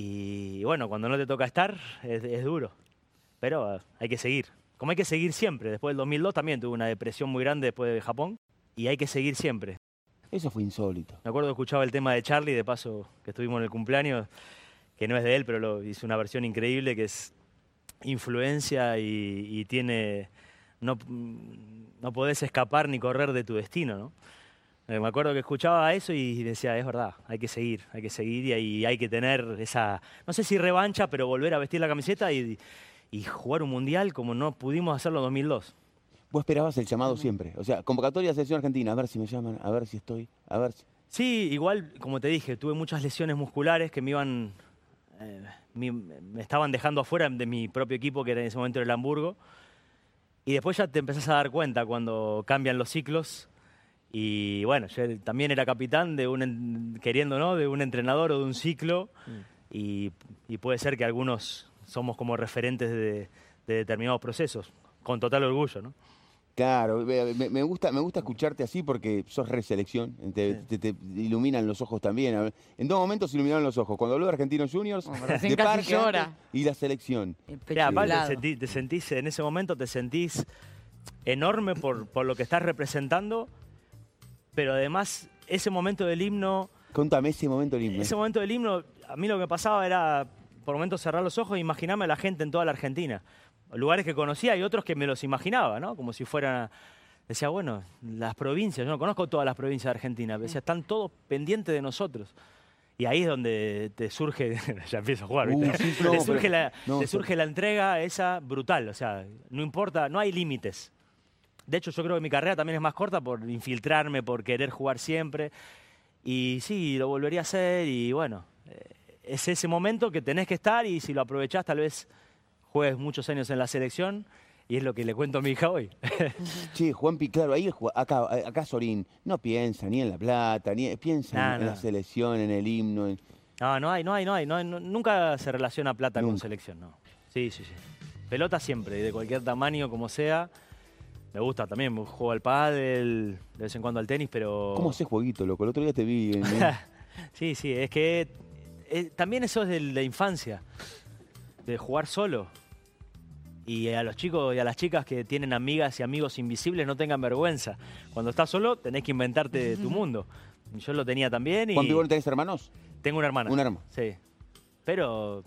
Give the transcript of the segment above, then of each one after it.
Y bueno, cuando no te toca estar, es, es duro. Pero hay que seguir. Como hay que seguir siempre. Después del 2002 también tuve una depresión muy grande después de Japón. Y hay que seguir siempre. Eso fue insólito. Me acuerdo que escuchaba el tema de Charlie, de paso que estuvimos en el cumpleaños, que no es de él, pero lo hizo una versión increíble que es influencia y, y tiene. No, no podés escapar ni correr de tu destino, ¿no? Eh, Me acuerdo que escuchaba eso y decía, es verdad, hay que seguir, hay que seguir y hay, hay que tener esa, no sé si revancha, pero volver a vestir la camiseta y, y jugar un mundial como no pudimos hacerlo en 2002. Vos esperabas el llamado siempre. O sea, convocatoria de selección argentina, a ver si me llaman, a ver si estoy, a ver si... Sí, igual, como te dije, tuve muchas lesiones musculares que me iban. eh, me estaban dejando afuera de mi propio equipo, que era en ese momento el Hamburgo. Y después ya te empezás a dar cuenta cuando cambian los ciclos. Y bueno, yo también era capitán de un, en- queriendo, ¿no? De un entrenador o de un ciclo. Y, y puede ser que algunos somos como referentes de, de determinados procesos, con total orgullo, ¿no? Claro, me, gusta, me gusta escucharte así porque sos reselección, te, te- te iluminan los ojos también. En dos momentos iluminaron los ojos. Cuando habló de Argentinos Juniors, recién de casi Parque llora. y la selección. Mira, aparte inflado. te, sentí- te sentís, en ese momento te sentís enorme por, por lo que estás representando, pero además ese momento del himno, Contame ese momento del himno. ese momento del himno, a mí lo que me pasaba era por momentos cerrar los ojos e imaginarme a la gente en toda la Argentina. Lugares que conocía y otros que me los imaginaba, ¿no? Como si fueran... Decía, bueno, las provincias, yo no conozco todas las provincias de Argentina, pero decía, están todos pendientes de nosotros. Y ahí es donde te surge, ya empiezo a jugar, ¿viste? Uh, sí, no, te, pero- surge la, no, te so- surge la entrega esa brutal, o sea, no importa, no hay límites. De hecho, yo creo que mi carrera también es más corta por infiltrarme, por querer jugar siempre. Y sí, lo volvería a hacer y bueno, eh, es ese momento que tenés que estar y si lo aprovechás tal vez juegues muchos años en la selección y es lo que le cuento a mi hija hoy. Che, Juanpi, claro, ahí el ju- acá, acá Sorín no piensa ni en la plata, ni piensa No, en, no. la selección, en el himno. en- No, no hay, no hay, no hay, no hay, no- nunca se relaciona plata con selección, no. Sí, sí, sí. Pelota siempre, de cualquier tamaño, como sea. Me gusta también, juego al pádel, de vez en cuando al tenis, pero... ¿Cómo haces jueguito, loco? El otro día te vi. en- sí, sí, es que eh, también eso es de la infancia, de jugar solo. Y a los chicos y a las chicas que tienen amigas y amigos invisibles no tengan vergüenza. Cuando estás solo tenés que inventarte tu mundo. Yo lo tenía también y Juanpi, ¿vos no tenés hermanos? tengo una hermana. Un hermano. Sí. Pero,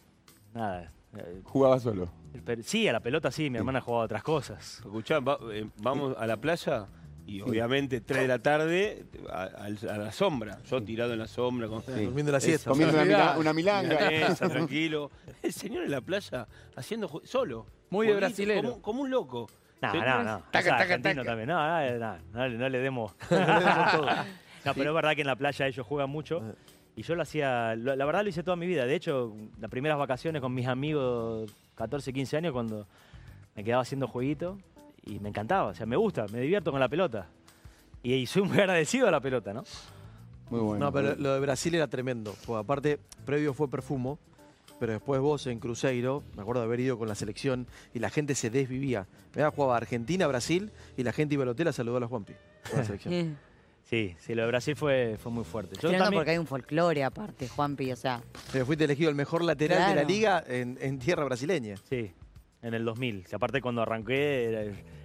nada. eh, Jugaba solo. Sí, a la pelota sí, mi hermana jugaba otras cosas. Escuchá, va- eh, vamos a la playa y obviamente 3 de la tarde a, la sombra. Yo tirado en la sombra con Durmiendo la siesta. Comiendo una, Mirá, mila- una milanga. tranquilo. El señor en la playa haciendo solo. Muy de brasilero. Como, como un loco. No, no, no. Taca, O sea, taca, taca. también. No, no, no, no le- no le demos. No, pero es verdad que en la playa ellos juegan mucho. Y yo lo hacía, la verdad lo hice toda mi vida. De hecho, las primeras vacaciones con mis amigos, 14, 15 años, cuando me quedaba haciendo jueguito, y me encantaba. O sea, me gusta, me divierto con la pelota. Y, y soy muy agradecido a la pelota, ¿no? Muy bueno. No, pero lo de Brasil era tremendo. Porque aparte, previo fue Perfumo, pero después vos en Cruzeiro, me acuerdo de haber ido con la selección y la gente se desvivía. Me jugaba Argentina, Brasil y la gente iba al hotel a saludar a Juanpi. con la selección. Sí, sí, lo de Brasil fue, fue muy fuerte. Yo también- porque hay un folclore aparte, Juanpi, o sea, Pero fuiste elegido el mejor lateral de la liga en, en tierra brasileña. Sí, en el 2000. Que aparte cuando arranqué era,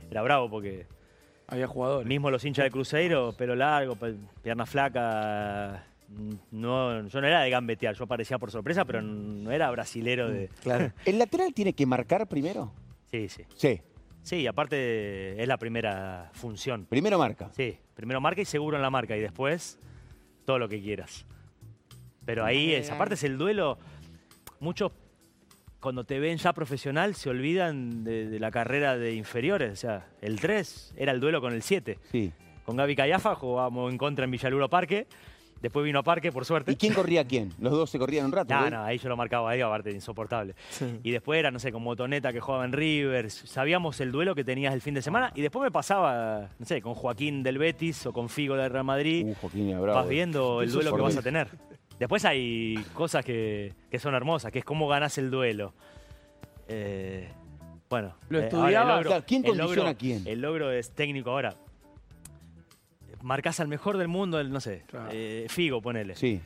era bravo porque Había jugadores. mismo los hinchas de Cruzeiro, pelo largo, pierna flaca, no, yo no era de gambetear, yo aparecía por sorpresa, pero no era brasilero de... Claro. ¿El lateral tiene que marcar primero? Sí, sí. Sí. Sí, aparte es la primera función. Primero marca. Sí, primero marca y seguro en la marca y después todo lo que quieras. Pero ahí es, aparte es el duelo, muchos cuando te ven ya profesional se olvidan de, de la carrera de inferiores. O sea, el 3 era el duelo con el 7. Sí. Con Gaby Callafa jugábamos en contra en Villaluro Parque. Después vino a Parque, por suerte. ¿Y quién corría a quién? Los dos se corrían un rato. No, ¿eh? no, ahí yo lo marcaba ahí, aparte, insoportable. Y después era, no sé, con Motoneta que jugaba en Rivers. Sabíamos el duelo que tenías el fin de semana. Y después me pasaba, no sé, con Joaquín del Betis o con Figo del Real Madrid. Uh, Joaquín bravo. vas viendo el Eso duelo que vas a tener. Después hay cosas que, que son hermosas, que es cómo ganás el duelo. Eh, bueno. ¿Lo eh, el logro- ¿quién el condiciona logro- a quién? El logro es técnico ahora. Marcás al mejor del mundo, el, no sé, Claro. eh, Figo, ponele Sí.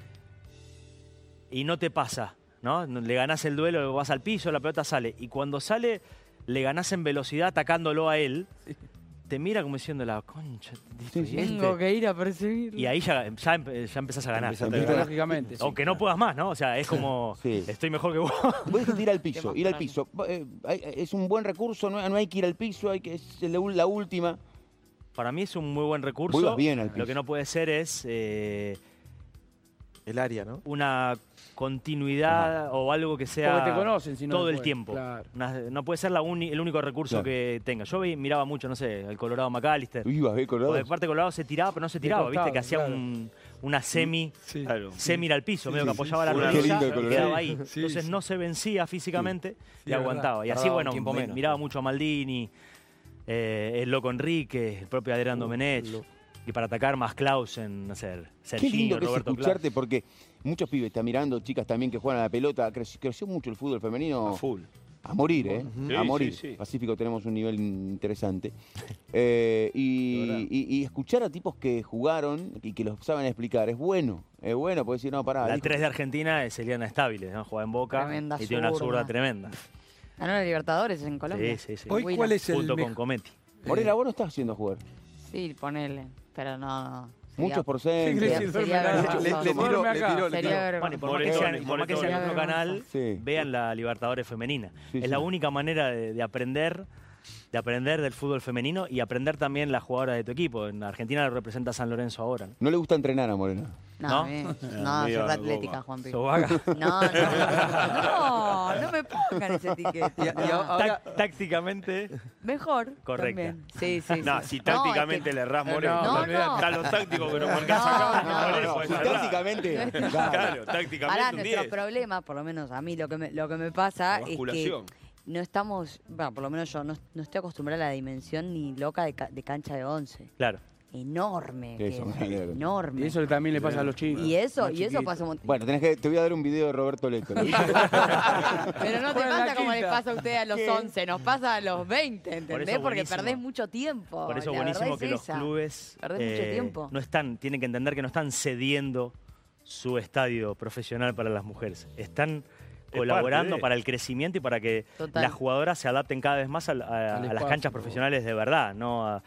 y no te pasa ¿no? Le ganás el duelo, vas al piso, la pelota sale. Y cuando sale, le ganás en velocidad atacándolo a él. Te mira como diciendo la concha. Sí, sí. y este- Tengo que ir a perseguirlo. Y ahí ya, ya, empe- ya empezás a ganar. Lógicamente. sí. Aunque no puedas más, ¿no? O sea, es como, Sí. estoy mejor que vos. Vos dijiste ir al piso, ir al piso. Eh, es un buen recurso, no, no hay que ir al piso, hay que, es la última. Para mí es un muy buen recurso. Bien al Lo que no puede ser es eh, El área, ¿no? una continuidad o algo que sea Porque te conocen, si no todo el tiempo. claro. Una- no puede ser la uni- el único recurso Claro. que tenga. Yo vi- miraba mucho, no sé, el Colorado McAllister. Ibas, ¿eh, O Colorado? de parte Colorado se tiraba, pero no se tiraba, costado, viste, que hacía claro. un- una semi, Sí. Claro. semi ir al piso, medio que apoyaba la sí. rodilla quedaba ahí. Sí, Entonces sí. no se vencía físicamente Sí, y aguantaba. Y así, bueno, miraba mucho a Maldini, eh, el Loco Enrique, el propio Adrián Domenech. lo- Y para atacar más Clausen, no sé, Qué lindo Serginho, que es Roberto escucharte Clausen. porque muchos pibes están mirando, chicas también que juegan a la pelota. Creció, creció mucho el fútbol femenino A full. a morir, ¿eh? Sí, a morir. sí. Pacífico tenemos un nivel interesante. Eh, y, escuchar a tipos que jugaron y que los saben explicar es bueno. Es bueno, puedes decir, no, pará. La dijo- 3 de Argentina es Eliana Estable, ¿no? Juega en Boca Tremenda y tiene una zurda tremenda. Ganó la Libertadores en Colombia. Sí, sí, sí. Hoy. ¿cuál es el Junto con mejor? Cometti. Morena, vos no estás haciendo jugar. Sí, ponele. Pero no, Muchos. Sí, sería acá. vergonzoso. Le- le Sería. Bueno, y por más que sea, y por más que sea en Moretón. otro canal, Sí. vean la Libertadores femenina. Sí, es sí. la única manera de, de aprender de aprender del fútbol femenino y aprender también las jugadoras de tu equipo. En Argentina lo representa San Lorenzo ahora. ¿no? No le gusta entrenar a Morena. No, ¿No? no, soy atlética, Juanpi. ¿Sos vaga? No, no, no, no me pongan ese ahora- Tac- tácticamente, Mejor. Correcta. también. Sí, sí. No, si No, tácticamente le errás No, Moreno. No, no. Está lo táctico que no marcás No, acá. no, tácticamente. Claro. Tácticamente Pará, un nuestro 10. problema, por lo menos a mí lo que me, lo que me pasa es que no estamos, bueno, por lo menos yo no, no estoy acostumbrada a la dimensión ni loca de, ca- de cancha de 11. claro. Enorme. que Eso, es, me enorme. Y eso también le pasa a los chicos. Y eso, y eso pasa un montón. Bueno, tenés que, te voy a dar un video de Roberto Leto. ¿no? Pero no te pasa como les pasa a ustedes a los ¿Qué? 11, nos pasa a los 20, ¿entendés? Porque perdés mucho tiempo. Por eso es la buenísimo es que los clubes eh, Perdés mucho tiempo. no están, tienen que entender que no están cediendo su estadio profesional para las mujeres. Están Es colaborando para el crecimiento y para que Total. las jugadoras se adapten cada vez más a, a- las canchas profesionales de verdad, no a,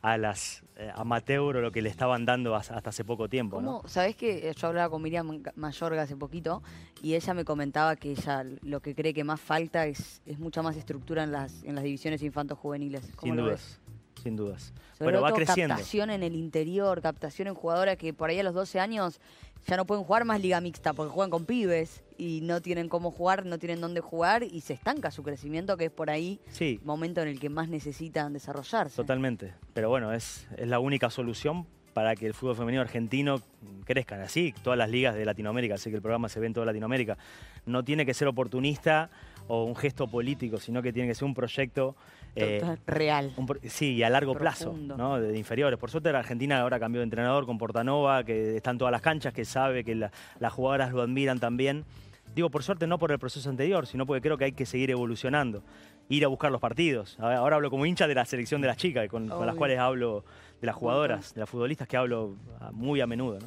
a las eh, amateur o lo que le estaban dando as- hasta hace poco tiempo. ¿no? ¿Cómo? ¿Sabés que yo hablaba con Miriam Mayorga hace poquito y ella me comentaba que ella lo que cree que más falta es, es mucha más estructura en las, en las divisiones infantos juveniles? ¿Cómo Sin lo dudas, sin dudas. Sobre Pero va creciendo. captación en el interior, captación en jugadoras que por ahí a los 12 años ya no pueden jugar más liga mixta porque juegan con pibes y no tienen cómo jugar, no tienen dónde jugar y se estanca su crecimiento que es por ahí Sí, el momento en el que más necesitan desarrollarse. Totalmente. Pero bueno, es, es la única solución para que el fútbol femenino argentino crezca. Así, todas las ligas de Latinoamérica, así que el programa se ve en toda Latinoamérica. No tiene que ser oportunista o un gesto político, sino que tiene que ser un proyecto. Eh, real. un sí, y a largo Profundo. plazo, ¿no? De, inferiores. Por suerte, la Argentina ahora cambió de entrenador con Portanova, que está en todas las canchas, que sabe que la- las jugadoras lo admiran también. Digo, por suerte, no por el proceso anterior, sino porque creo que hay que seguir evolucionando. Ir a buscar los partidos. Ahora hablo como hincha de la selección de las chicas, con, con las cuales hablo de las jugadoras, de las futbolistas que hablo ah, muy a menudo, ¿no?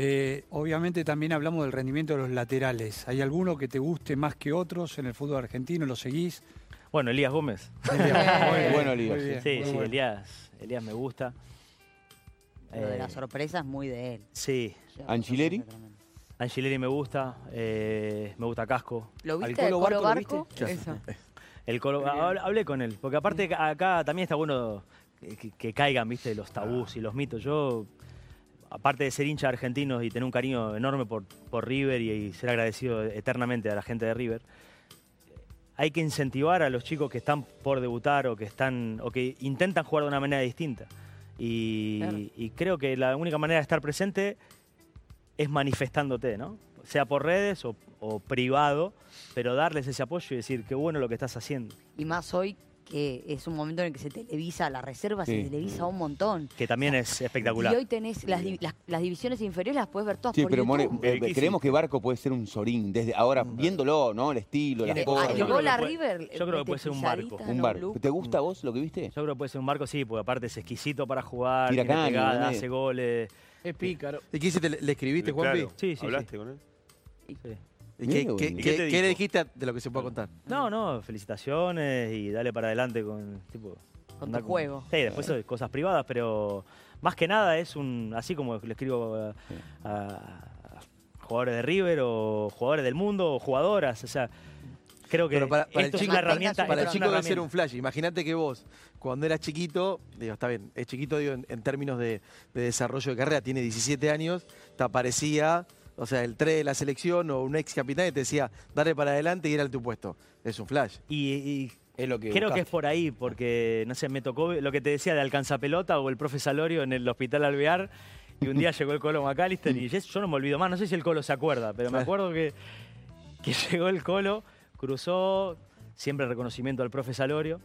Eh, obviamente también hablamos del rendimiento de los laterales. ¿Hay alguno que te guste más que otros en el fútbol argentino? ¿Lo seguís? Bueno, Elías Gómez. Bien, muy Bueno, Elías, muy Sí, muy sí, bueno. Elías, Elías me gusta. Lo de Eh, la sorpresa es muy de él. Sí, ¿Angileri? Angileri me gusta, eh, me gusta Casco. ¿Lo ¿Al viste? ¿El Colo Colo Barco lo Barco? viste? Eso. El colo- hab- hablé con él, porque aparte ca- acá también está bueno que, caigan, viste, los tabús y los mitos. Yo, aparte de ser hincha de argentinos y tener un cariño enorme por, por River y, y ser agradecido eternamente a la gente de River, hay que incentivar a los chicos que están por debutar o que están o que intentan jugar de una manera distinta. Y, Claro. y creo que la única manera de estar presente es manifestándote, ¿no? Sea por redes o, o privado, pero darles ese apoyo y decir qué bueno lo que estás haciendo. Y más hoy que es un momento en el que se televisa, la reserva Sí. se televisa un montón. Que también es espectacular. Y hoy tenés las, di- las, las divisiones inferiores, las puedes ver todas Sí, por pero More, eh, Eh, ¿qué creemos que Barco puede ser un Sorín desde ahora, viéndolo, ¿no? El estilo, las cosas. Yo el creo gol que a puede- River. yo creo que puede ser un barco. Un barco. ¿Te gusta a vos lo que viste? Yo creo que puede ser un barco, sí, porque aparte es exquisito para jugar, Tira tiene pegada, hace goles. Es pícaro. ¿Y qué hiciste? ¿Le, le escriviste, Juanpi? Claro. Sí, sí, ¿Hablaste con él? Sí. ¿Y Mirá qué, qué qué- bonito. ¿Y qué- qué te qué le dijo? dijiste de lo que se puede contar? No, no, felicitaciones y dale para adelante con tipo. Con tu juego. Sí, después son cosas privadas, pero más que nada es un. Así como le escribo a, a- a jugadores de River o jugadores del mundo o jugadoras. O sea, creo que Pero para, para el esto es chico, una herramienta. para el esto es chico debe ser un flash. Imagínate que vos, cuando eras chiquito, digo, está bien, es chiquito digo, en, en términos de, de desarrollo de carrera, tiene 17 años, te aparecía, o sea, el 3 de la selección o un ex capitán y te decía, dale para adelante y era tu puesto. Es un flash. Y, y Es lo que creo que es por ahí, porque, no sé, me tocó lo que te decía de alcanzapelota o el profe Salorio en el hospital Alvear. Y un día llegó el Colo McAllister y yo yo no me olvido más. No sé si el Colo se acuerda, pero me acuerdo que, que llegó el Colo, cruzó, siempre reconocimiento al profe Salorio.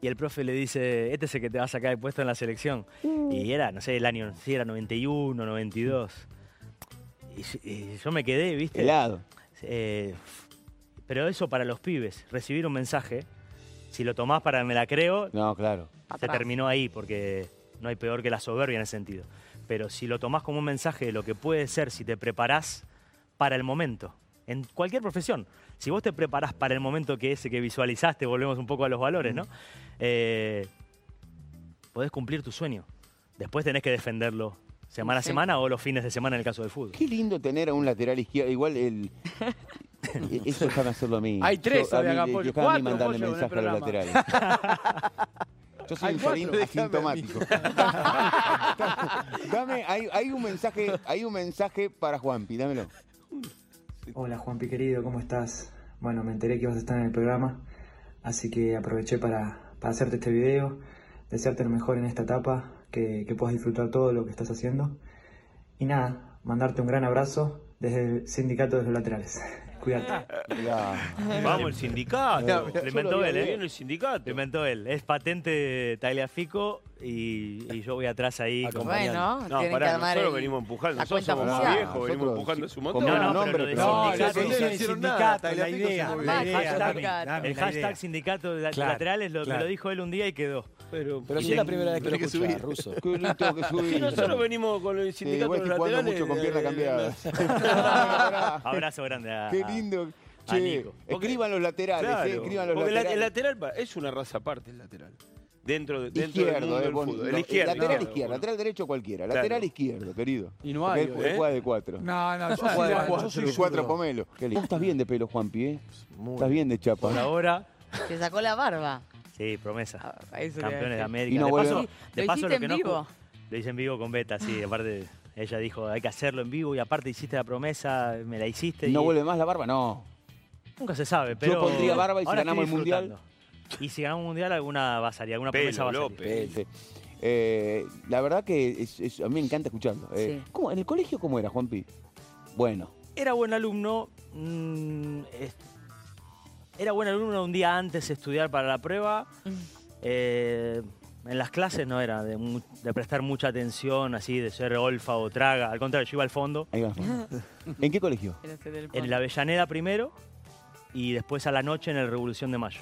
Y el profe le dice, este es el que te va a sacar el puesto en la selección. Y era, no sé, el año, si era 91, 92. Y, y yo me quedé, ¿viste? Helado. Eh, pero eso para los pibes, recibir un mensaje, si lo tomás para me la creo, No, claro. Se atrás. terminó ahí, porque no hay peor que la soberbia en ese sentido. Pero si lo tomás como un mensaje de lo que puede ser si te preparás para el momento, en cualquier profesión, si vos te preparás para el momento que ese que visualizaste, volvemos un poco a los valores, ¿no? Eh, podés cumplir tu sueño. Después tenés que defenderlo semana a Sí. semana o los fines de semana en el caso del fútbol. Qué lindo tener a un lateral izquierdo. Igual el. Eso déjame hacerlo a mí. Hay tres Yo, a mí- acá, yo Cuatro, mandarle Pollo, en el mensaje a los laterales. Yo soy Hay un cuatro, felino a mí. asintomático. Dame, hay, hay un mensaje, hay un mensaje para Juanpi, dámelo. Hola Juanpi querido, ¿cómo estás? Bueno, me enteré que ibas a estar en el programa, así que aproveché para, para hacerte este video, desearte lo mejor en esta etapa, que, puedas disfrutar todo lo que estás haciendo. Y nada, mandarte un gran abrazo desde el Sindicato de los Laterales. Cuídate. Vamos, el sindicato. Lo inventó él, ¿eh? Viene el sindicato. Lo inventó él. Es patente Tagliafico y, y yo voy atrás ahí. como- Bueno, No, tienen que pará, armar nosotros el- venimos empujando. la Nosotros cuenta somos oficial. viejos, venimos Nosotros, empujando su menos No, no, pero de No, sindicato- que el hicieron sindicato, nada, la Tagliafico se idea. movió. La Más idea, hashtag. dame, dame el la hashtag idea. sindicato de Claro, laterales lo, me claro. lo dijo él un día y quedó. Pero, si es la primera vez que lo Tenés que subir. ruso. Que no tengo que subir. Y nosotros venimos con el Sí, sindicato igual de estoy jugando laterales. mucho con pierna eh, cambiada. Abrazo grande a. Qué lindo. Che, escriban los laterales, Claro, eh, escriban los porque laterales. el lateral es una raza aparte, el lateral. Dentro, de, dentro del izquierdo, mundo eh, del fútbol. no, El izquierdo. lateral izquierdo, izquierdo, bueno. lateral derecho cualquiera. Claro. Lateral izquierdo, querido. Y no hay él juega- ¿eh? juega de cuatro. No, no, yo Juega de cuatro, yo soy cuatro pomelo. Qué lindo. Vos estás bien de pelo, Juanpi, ¿eh? Muy Estás bien de chapa. Por ahora, Se sacó la barba. sí, promesa. Ah, Campeones de. América. Y no de paso, Sí, de lo paso hiciste que en no Lo hice en vivo con Beta, sí. Aparte, ella dijo, hay que hacerlo en vivo y aparte hiciste la promesa, me la hiciste. ¿No y vuelve más la barba? No. Nunca se sabe, pero. pondría barba y si ahora ganamos el Mundial. Y si ganamos un mundial, alguna va a salir, alguna Pelo, promesa va a salir. López. Eh, la verdad que es- es- a mí me encanta escucharlo. Eh, Sí. ¿cómo- ¿En el colegio cómo era, Juanpi? Bueno. Era buen alumno. mm, es- era buen alumno un día antes de estudiar para la prueba. Eh, en las clases no era de, mu- de prestar mucha atención, así, de ser olfa o traga. Al contrario, yo iba al fondo. Ahí va. ¿En qué colegio? Era del En la Avellaneda primero y después a la noche en el Revolución de Mayo.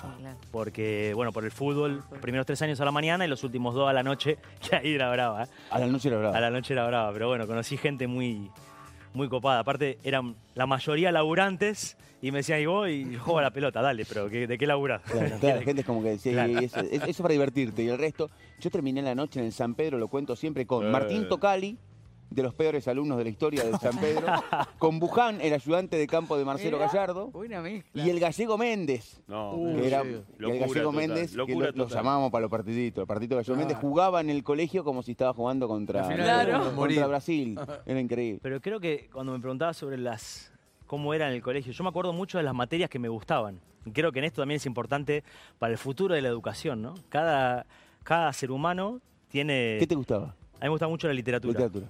Ah. Porque, bueno, por el fútbol, los primeros tres años a la mañana y los últimos dos a la noche, que ahí era brava. ¿eh? A la noche la verdad. A la noche era brava, pero bueno, conocí gente muy, muy copada. Aparte, eran la mayoría laburantes y me decían, y vos, y yo juego a la pelota, dale, pero ¿qué- ¿de qué laburás? Claro, claro, la gente es como que decía, Claro. "Y eso, es- eso para divertirte. Y el resto, yo terminé la noche en el San Pedro, lo cuento siempre, con Eh. Martín Tocali, de los peores alumnos de la historia del San Pedro, con Buján, el ayudante de campo de Marcelo Mirá. Gallardo, Buena mezcla. y el gallego Méndez. No, Uh, que era sí. que el gallego total, Méndez, que lo, lo llamábamos para los partiditos. El partido de gallego Claro. Méndez jugaba en el colegio como si estaba jugando contra, Claro. contra. Brasil. Era increíble. Pero creo que cuando me preguntabas sobre las cómo era en el colegio, yo me acuerdo mucho de las materias que me gustaban. Y creo que en esto también es importante para el futuro de la educación, ¿no? Cada, cada ser humano tiene... ¿Qué te gustaba? A mí me gusta mucho la literatura. Literatura.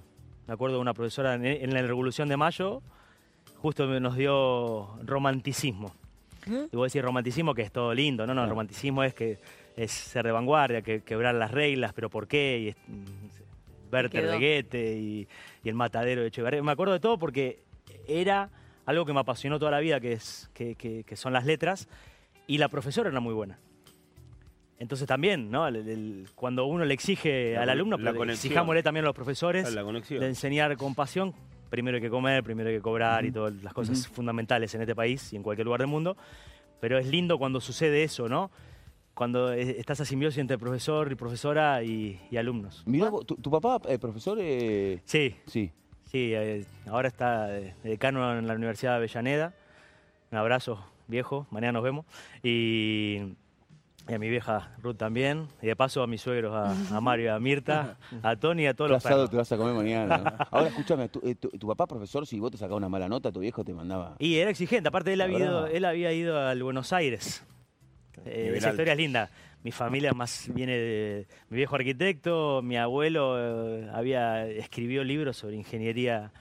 Me acuerdo de una profesora en, en la Revolución de Mayo, justo nos dio romanticismo. Y vos decís romanticismo que es todo lindo, no, no, romanticismo es que es ser de vanguardia, que quebrar las reglas, pero ¿por qué? Y es, mm, quedó? de Goethe y, y el matadero de Echeverría. Me acuerdo de todo porque era algo que me apasionó toda la vida, que, es, que, que- que son las letras, y la profesora era muy buena. Entonces también, ¿no? El- el- cuando uno le exige La al alumno, la pero conexión. exijámosle también a los profesores la conexión. de enseñar con pasión, primero hay que comer, primero hay que cobrar y todas las cosas fundamentales en este país y en cualquier lugar del mundo. Pero es lindo cuando sucede eso, ¿no? Cuando eh, está esa simbiosis entre profesor y profesora y, y alumnos. Mirá, vos, tu, tu papá, eh, profesor, eh, Sí, sí. sí, eh, ahora está de de decano en la Universidad de Avellaneda. Un abrazo, viejo, mañana nos vemos. Y, y a mi vieja Ruth también. Y de paso a mis suegros, a, a Mario, a Mirta, a Tony y a todos ¿Qué los perros. te vas a comer mañana? ¿no? Ahora escúchame, tu, eh, tu- tu papá profesor, si vos te sacabas una mala nota, tu viejo te mandaba. Y era exigente, aparte él, había ido, él había ido al Buenos Aires. Eh, esa historia es linda. Mi familia más viene de mi viejo arquitecto, mi abuelo eh, había escribió libros sobre ingeniería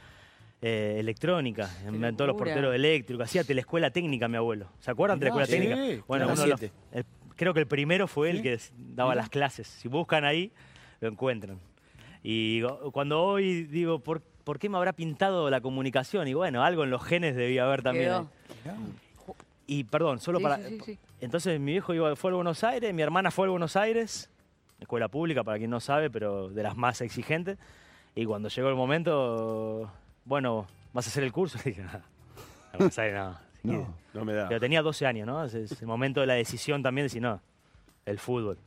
eh, electrónica, inventó los porteros eléctricos, hacía telescuela técnica mi abuelo. ¿Se acuerdan de la Mirá, escuela sí, técnica? Bueno, uno de los- el- creo que el primero fue el que daba las clases. Si buscan ahí, lo encuentran. Y cuando hoy digo, ¿por, por qué me habrá pintado la comunicación? Y bueno, algo en los genes debía haber también. Y perdón, solo Sí, para. sí, sí, sí. Entonces mi viejo iba, fue a Buenos Aires, mi hermana fue a Buenos Aires, escuela pública, para quien no sabe, pero de las más exigentes. Y cuando llegó el momento, bueno, ¿vas a hacer el curso? Y dije, "Ah, a Buenos No. No. No me da. Pero tenía 12 años, ¿no? Es, es el momento de la decisión también de decir, no, el fútbol.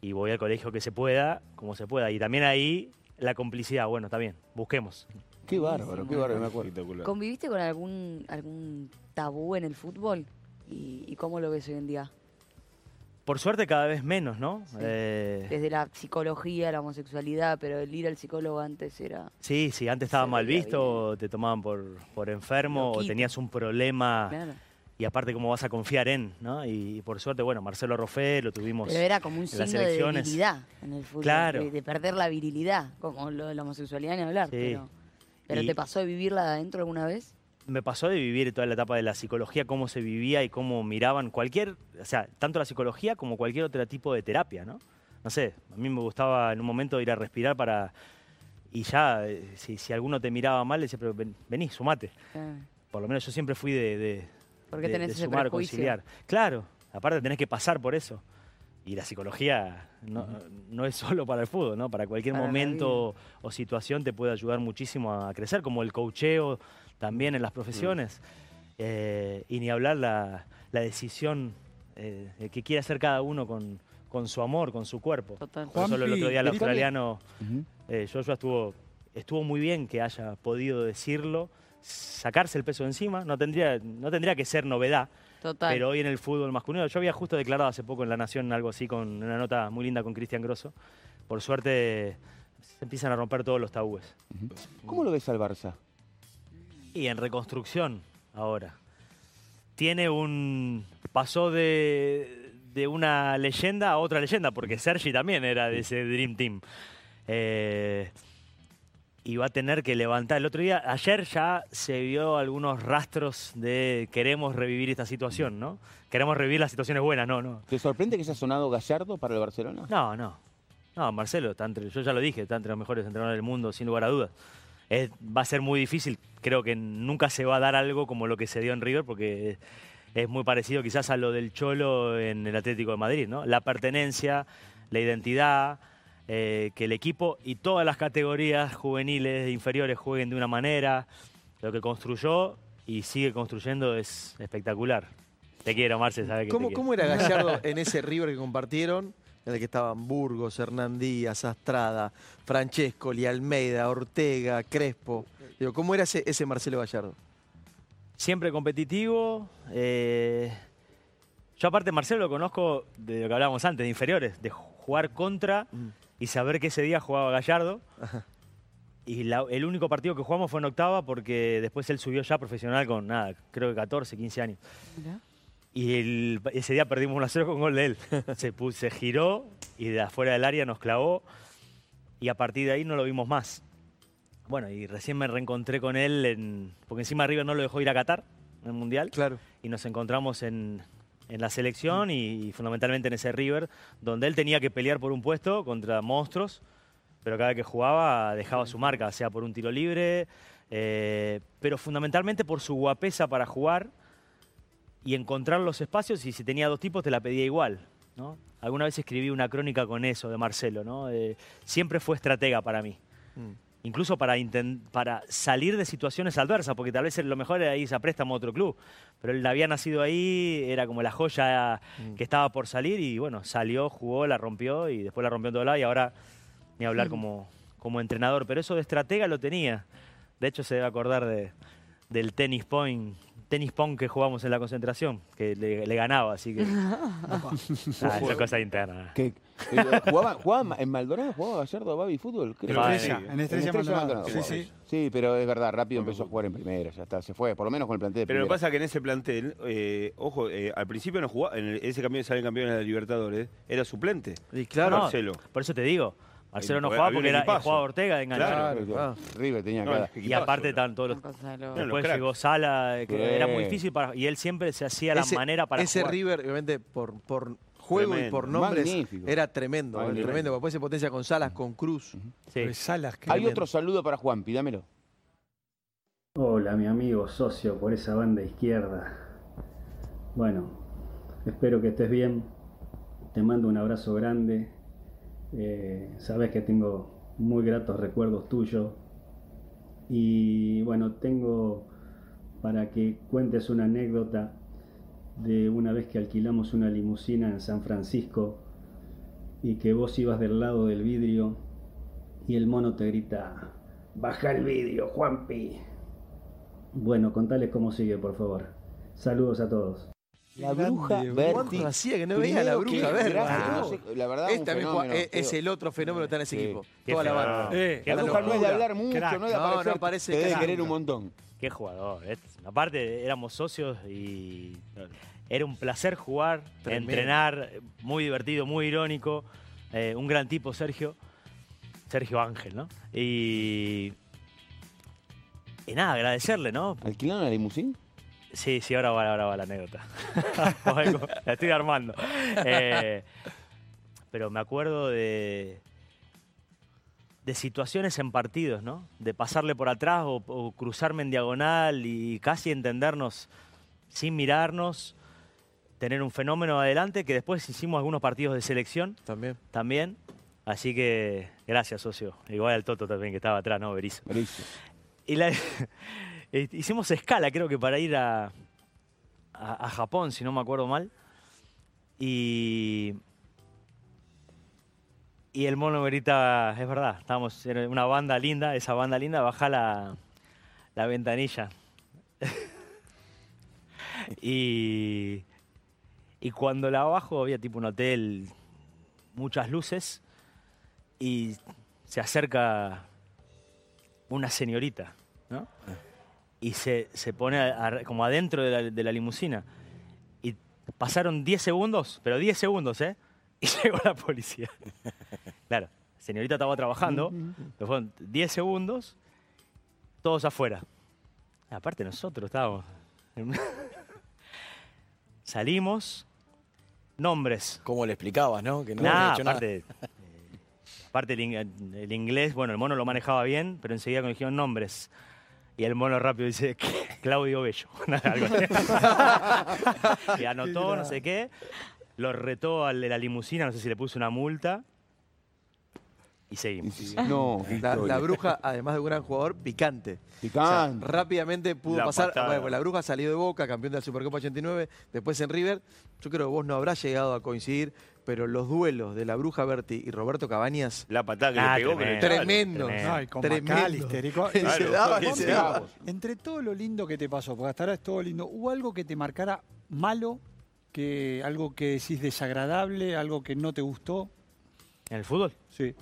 Y voy al colegio que se pueda, como se pueda. Y también ahí la complicidad, bueno, está bien, busquemos. Qué bárbaro, qué bárbaro, me acuerdo. ¿Conviviste con algún, algún tabú en el fútbol? ¿Y, y cómo lo ves hoy en día? Por suerte cada vez menos, ¿no? Sí. Eh, Desde la psicología, la homosexualidad, pero el ir al psicólogo antes era... Sí, sí, antes estaba mal visto, te tomaban por, por enfermo o tenías un problema Claro. y aparte cómo vas a confiar en, ¿no? Y, por suerte, bueno, Marcelo Roffé lo tuvimos. Pero era como un signo de debilidad en el fútbol. Claro. De, de perder la virilidad, como lo de la homosexualidad ni hablar. Sí. Pero, pero Y- ¿te pasó de vivirla de adentro alguna vez? Me pasó de vivir toda la etapa de la psicología, cómo se vivía y cómo miraban cualquier, o sea, tanto la psicología como cualquier otro tipo de terapia, ¿no? No sé, a mí me gustaba en un momento ir a respirar para... Y ya, eh, si, si alguno te miraba mal, le decía, pero ven- vení, sumate. Ah, Por lo menos yo siempre fui de, de, ¿Por qué de- tenés de sumar, conciliar. Claro, aparte tenés que pasar por eso. Y la psicología no, no es solo para el fútbol, ¿no? Para cualquier Para momento o situación te puede ayudar muchísimo a crecer, como el coacheo también en las profesiones. Eh, y ni hablar la, la decisión eh, que quiere hacer cada uno con, con su amor, con su cuerpo. Total. Por eso el otro día el australiano eh, Joshua estuvo, estuvo muy bien que haya podido decirlo, sacarse el peso de encima, no tendría, no tendría que ser novedad, Total. pero hoy en el fútbol masculino, yo había justo declarado hace poco en La Nación algo así, con una nota muy linda con Cristian Grosso, por suerte se empiezan a romper todos los tabúes. ¿Cómo lo ves al Barça? Y en reconstrucción ahora. Tiene un. pasó de, de una leyenda a otra leyenda, porque Sergi también era de ese Dream Team. Eh, y va a tener que levantar. El otro día, ayer ya se vio algunos rastros de queremos revivir esta situación, ¿no? Queremos revivir las situaciones buenas, no, no. ¿Te sorprende que haya sonado Gallardo para el Barcelona? No, no. No, Marcelo, está entre, yo ya lo dije, está entre los mejores entrenadores del mundo, sin lugar a dudas. Es- va a ser muy difícil, creo que nunca se va a dar algo como lo que se dio en River, porque es muy parecido quizás a lo del Cholo en el Atlético de Madrid, ¿no? La pertenencia, la identidad, eh, que el equipo y todas las categorías juveniles e inferiores jueguen de una manera. Lo que construyó y sigue construyendo es espectacular. Te quiero, Marce, sabes que te ¿Cómo, quiero. ¿Cómo era Gallardo en ese River que compartieron? En el que estaban Burgos, Hernán Díaz, Astrada, Francesco, Almeida, Ortega, Crespo. Digo, ¿Cómo era ese, ese Marcelo Gallardo? siempre competitivo. eh, yo aparte Marcelo lo conozco de lo que hablábamos antes, de inferiores, de jugar contra y saber que ese día jugaba Gallardo. Y la- el único partido que jugamos fue en octava porque después él subió ya profesional con nada, creo que 14, 15 años. Mirá. Y el- ese día perdimos 1 a 0 con gol de él. Se, pu- se giró y de afuera del área nos clavó. Y a partir de ahí no lo vimos más. Bueno, y recién me reencontré con él, en- porque encima River no lo dejó ir a Qatar, en el Mundial. Claro. Y nos encontramos en, en la selección y, y fundamentalmente en ese River, donde él tenía que pelear por un puesto contra monstruos, pero cada vez que jugaba dejaba su marca, sea por un tiro libre, eh, pero fundamentalmente por su guapesa para jugar y encontrar los espacios y si tenía dos tipos te la pedía igual. ¿no? Alguna vez escribí una crónica con eso de Marcelo, ¿no? Eh, siempre fue estratega para mí. incluso para, para salir de situaciones adversas, porque tal vez lo mejor era irse a préstamo a otro club. Pero él había nacido ahí, era como la joya que estaba por salir y bueno, salió, jugó, la rompió y después la rompió en todo lado y ahora ni hablar como, como entrenador. Pero eso de estratega lo tenía. De hecho, se debe acordar de, del tenis point, tenis pong que jugamos en la concentración, que le, le ganaba, así que. Ah, esa es cosa interna. Eh, ¿Jugaba, jugaba en Maldonado? ¿Jugaba Gallardo Babi fútbol? Creo. En Estrella, Sí. en Estrella Maldonado. Sí, sí. Sí, pero es verdad, rápido empezó a jugar en primera, ya está, se fue, por lo menos con el plantel de Pero lo que pasa es que en ese plantel, eh, ojo, eh, al principio no jugaba, en el- ese de salen campeones de la Libertadores, era suplente. Y claro, No, Marcelo. Por eso te digo, Marcelo no jugaba porque era, jugaba Ortega de enganchar. Claro. Claro, ah. River tenía No, cada... Y aparte estaban todos los. Después llegó Sala, que Sí. era muy difícil para. Y él siempre se hacía la ese, manera para ese jugar. River, obviamente, por, por juego y por nombres, Magnífico. era tremendo. Magnífico. era tremendo. Después se potencia con Salas, con Cruz. Sí. Pero Salas, Hay otro saludo para Juan, pídamelo. Hola, mi amigo socio por esa banda izquierda. Bueno, espero que estés bien. Te mando un abrazo grande. Eh, sabes que tengo muy gratos recuerdos tuyos. Y bueno, tengo para que cuentes una anécdota de una vez que alquilamos una limusina en San Francisco y que vos ibas del lado del vidrio y el mono te grita, baja el vidrio, Juanpi. Bueno, contales cómo sigue, por favor. Saludos a todos. La Grande, bruja boludo. Berti. ¿Cuánto hacía que no veía a la bruja que- Berti? boludo? no la verdad, Es un también fenómeno, es, es el otro fenómeno que está en ese Sí. equipo. Qué Toda la fenómeno. banda. Eh, La bruja no es de hablar mucho, Crack. no es de No, aparecer, no parece te debe crack. querer un montón. Qué jugador. es- Aparte, éramos socios y era un placer jugar, Tremendo. entrenar, muy divertido, muy irónico. eh, un gran tipo, Sergio. Sergio Ángel, ¿no? Y. Y nada, agradecerle, ¿no? ¿Alquilaron la limusín? Sí, sí, ahora va, ahora va la anécdota. la estoy armando. Eh, pero me acuerdo de, de situaciones en partidos, ¿no? De pasarle por atrás o, o cruzarme en diagonal y casi entendernos sin mirarnos, tener un fenómeno adelante, que después hicimos algunos partidos de selección También. también. Así que gracias, socio. Igual al Toto también, que estaba atrás, ¿no? Berizzo. Buenísimo. Y la- eh, hicimos escala, creo que para ir a, a, Japón, si no me acuerdo mal. Y. Y el mono grita, es verdad, estábamos en una banda linda, esa banda linda, baja la, la ventanilla. y, y cuando la bajo había tipo un hotel, muchas luces, y se acerca una señorita, ¿no? Y se, se pone a- a- como adentro de la, de la limusina. Y pasaron 10 segundos, pero 10 segundos, ¿eh? Y llegó la policía. Claro, la señorita estaba trabajando, pero fueron 10 segundos, todos afuera. Aparte nosotros estábamos... Salimos, nombres, ¿Cómo le explicabas, no? Que no Nah, hecho nada. aparte, eh, aparte el, el inglés, bueno, el mono lo manejaba bien, pero enseguida cuando dijeron nombres. Y el mono rápido dice, Claudio Bello. Y anotó, no sé qué. Lo retó al de la limusina, no sé si le puso una multa. Y seguimos. No, qué La, bruja, además de un gran jugador, picante. O sea, Picante. rápidamente pudo La pasar. Bueno, la bruja salió de Boca, campeón de la Supercopa 89, después en River. Yo creo que vos no habrás llegado a coincidir, pero los duelos de la bruja Berti y Roberto Cabañas, La patada que Ah, le pegó tremendo. tremendo. tremendo. Ay, con Tremendo. McAllister y con- se Claro, daba, sí, se sí. daba. Entre todo lo lindo que te pasó, porque hasta ahora es todo lindo, ¿hubo algo que te marcara malo? que ¿Algo que decís desagradable? ¿Algo que no te gustó? ¿En el fútbol? Sí.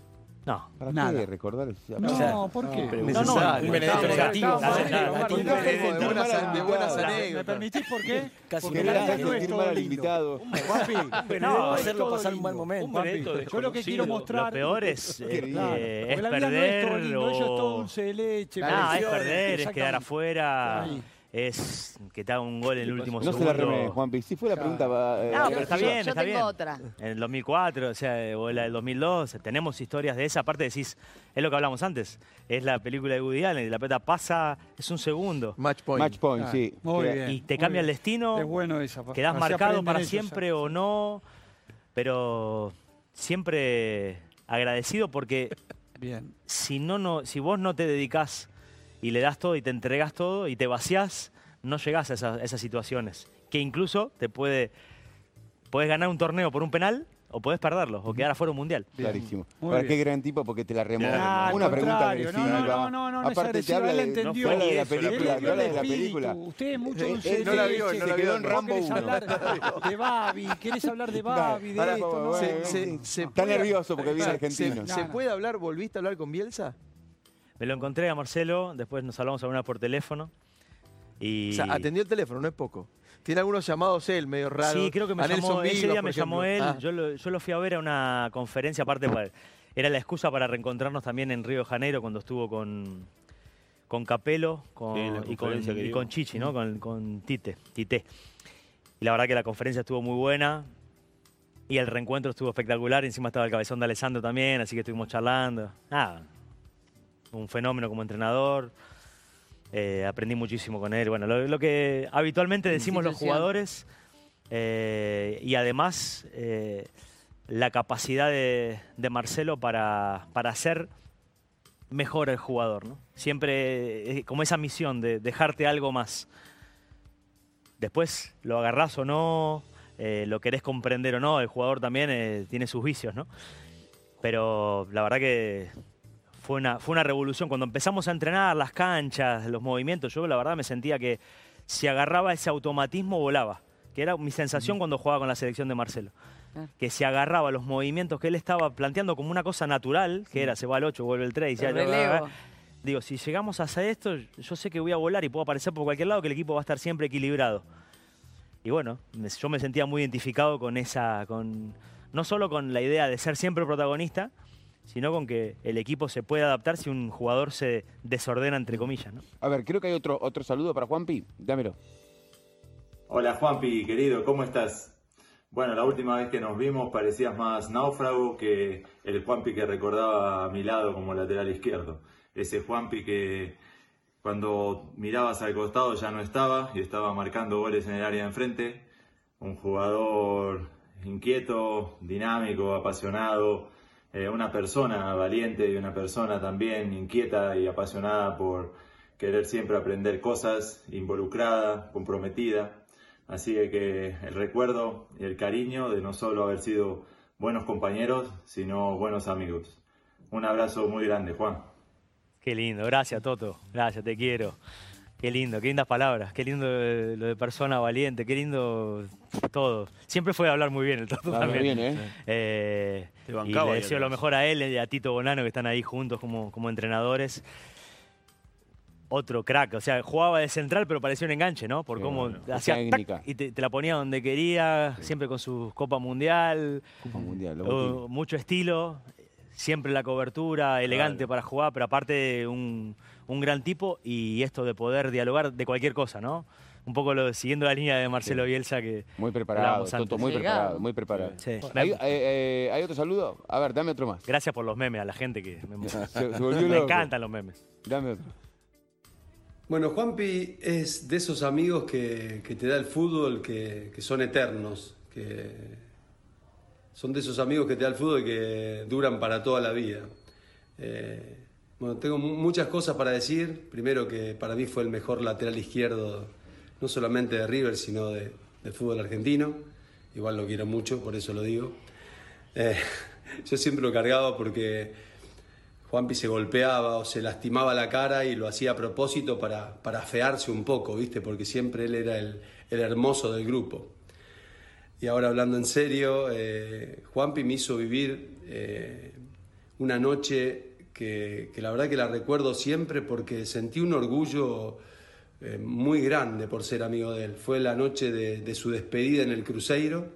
No. ¿Para Nada. qué recordar? el- No, ¿por qué? Necesario. No, no, Un Benedetto negativo. de buenas, Martín, ¿Me anécdotas. permitís por qué? Casi Porque que no sentir al invitado. No, hacerlo pasar un mal momento. Yo lo que quiero mostrar... Lo peor es, eh, no es todo perder es todo o... dulce de leche. No, es perder, es quedar afuera. Es que te haga un gol en el último No se la segundo. remé, Juanpi. Si fue la pregunta... eh, No, pero está Yo- bien, Yo está tengo bien. otra. En el 2004, o sea, o la del 2002, tenemos historias de esa. Aparte decís, es lo que hablamos antes, es la película de Woody Allen, y la pelota pasa, es un segundo, Match point. Match point, Ah, sí. Muy bien. y te cambia el destino, Es bueno esa. quedás así marcado para ellos, siempre o no, pero siempre agradecido porque Bien. si, no, no, si vos no te dedicás y le das todo y te entregas todo y te vaciás, no llegás a esas, esas situaciones. Que incluso te puede. Puedes ganar un torneo por un penal o puedes perderlo o quedar afuera un mundial. Clarísimo. Muy Ahora, bien. qué gran tipo porque te la. Ah, al Una pregunta no, agresiva. no, no, no, no, no Aparte te habla de, entendió. te habla de la película, te habla de la película. Usted es mucho Eh, dulce eh, no la vio, no la vio. Vos Rambo querés uno. hablar de Babi, querés hablar de Babi, de esto, no, no, no. Está nervioso porque viene argentino. ¿Se, No, no. puede hablar? ¿Volviste a hablar con Bielsa? Me lo encontré a Marcelo, después nos hablamos alguna por teléfono. Y O sea, atendió el teléfono, no es poco. Tiene algunos llamados él, medio raros. Sí, creo que me A Nelson llamó, ese día me llamó él. Ah. yo, lo, yo lo fui a ver a una conferencia, aparte para- era la excusa para reencontrarnos también en Río de Janeiro cuando estuvo con, con Capelo con, Sí, y, con, y Chichi, ¿no? Con, con Tite, Tite. Y la verdad que la conferencia estuvo muy buena y el reencuentro estuvo espectacular, encima estaba el cabezón de Alessandro también, así que estuvimos charlando. Nada, un fenómeno como entrenador. Eh, aprendí muchísimo con él. Bueno, lo, lo que habitualmente decimos los jugadores eh, y además eh, la capacidad de, de Marcelo para, para hacer mejor el jugador. ¿no? Siempre como esa misión de dejarte algo más. Después lo agarrás o no, lo querés comprender o no, el jugador también tiene sus vicios, ¿no? Pero la verdad que fue una, fue una revolución. Cuando empezamos a entrenar las canchas, los movimientos, yo la verdad me sentía que si agarraba ese automatismo volaba. Que era mi sensación cuando jugaba con la selección de Marcelo. Que se agarraba los movimientos que él estaba planteando como una cosa natural, que era se va al 8, vuelve el 3, El relevo. Digo, si llegamos a hacer esto, yo sé que voy a volar y puedo aparecer por cualquier lado, que el equipo va a estar siempre equilibrado. Y bueno, yo me sentía muy identificado con esa, con no solo con la idea de ser siempre protagonista, sino con que el equipo se puede adaptar si un jugador se desordena, entre comillas. ¿no? A ver, creo que hay otro, otro saludo para Juanpi. Dámelo. Hola Juanpi, querido, ¿cómo estás? Bueno, la última vez que nos vimos parecías más náufrago que el Juanpi que recordaba a mi lado como lateral izquierdo. Ese Juanpi que cuando mirabas al costado ya no estaba y estaba marcando goles en el área de enfrente. Un jugador inquieto, dinámico, apasionado, eh, una persona valiente y una persona también inquieta y apasionada por querer siempre aprender cosas, involucrada, comprometida. Así que, el recuerdo y el cariño de no solo haber sido buenos compañeros, sino buenos amigos. Un abrazo muy grande, Juan. Qué lindo, gracias Toto, gracias, te quiero. Qué lindo, qué lindas palabras, qué lindo eh, lo de persona valiente, qué lindo todo. Siempre fue hablar muy bien el Toto Habla también. bien, ¿eh? Eh, Te y le deseo lo mejor a él y a Tito Bonano que están ahí juntos como, como entrenadores. Otro crack, o sea, jugaba de central pero parecía un enganche, ¿no? Por Sí, cómo bueno, hacía tac, y te, te la ponía donde quería, siempre con su Copa Mundial, Copa Mundial. lo uh, mucho estilo, siempre la cobertura, elegante para jugar, pero aparte un, un gran tipo y esto de poder dialogar de cualquier cosa, ¿no? Un poco lo, siguiendo la línea de Marcelo Bielsa que Muy preparado, Toto, muy Llegado. preparado, muy preparado. Sí. ¿Hay, eh, eh, ¿hay otro saludo? A ver, dame otro más. Gracias por los memes a la gente que me, Se, se volvió me encantan los memes. Dame otro. Bueno, Juanpi es de esos amigos que, que te da el fútbol que, que son eternos, que son de esos amigos que te da el fútbol que duran para toda la vida. Eh, bueno, tengo mu- muchas cosas para decir. Primero que para mí fue el mejor lateral izquierdo, no solamente de River, sino de, del fútbol argentino. Igual lo quiero mucho, por eso lo digo. Eh, yo siempre lo cargaba porque Juanpi se golpeaba o se lastimaba la cara y lo hacía a propósito para, para afearse un poco, ¿viste? Porque siempre él era el, el hermoso del grupo. Y ahora hablando en serio, eh, Juanpi me hizo vivir eh, una noche que, la verdad que la recuerdo siempre porque sentí un orgullo eh, muy grande por ser amigo de él. Fue la noche de, su despedida en el Cruzeiro.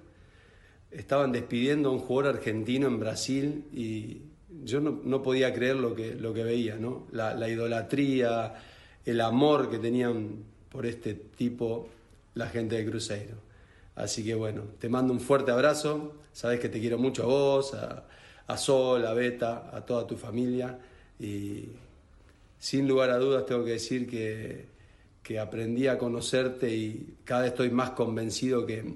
Estaban despidiendo a un jugador argentino en Brasil y yo no, no podía creer lo que, lo que veía, ¿no? La, la idolatría, el amor que tenían por este tipo la gente de Cruzeiro. Así que bueno, te mando un fuerte abrazo, sabes que te quiero mucho a vos, a, a Sol, a Beta, a toda tu familia y sin lugar a dudas tengo que decir que, que aprendí a conocerte y cada vez estoy más convencido que,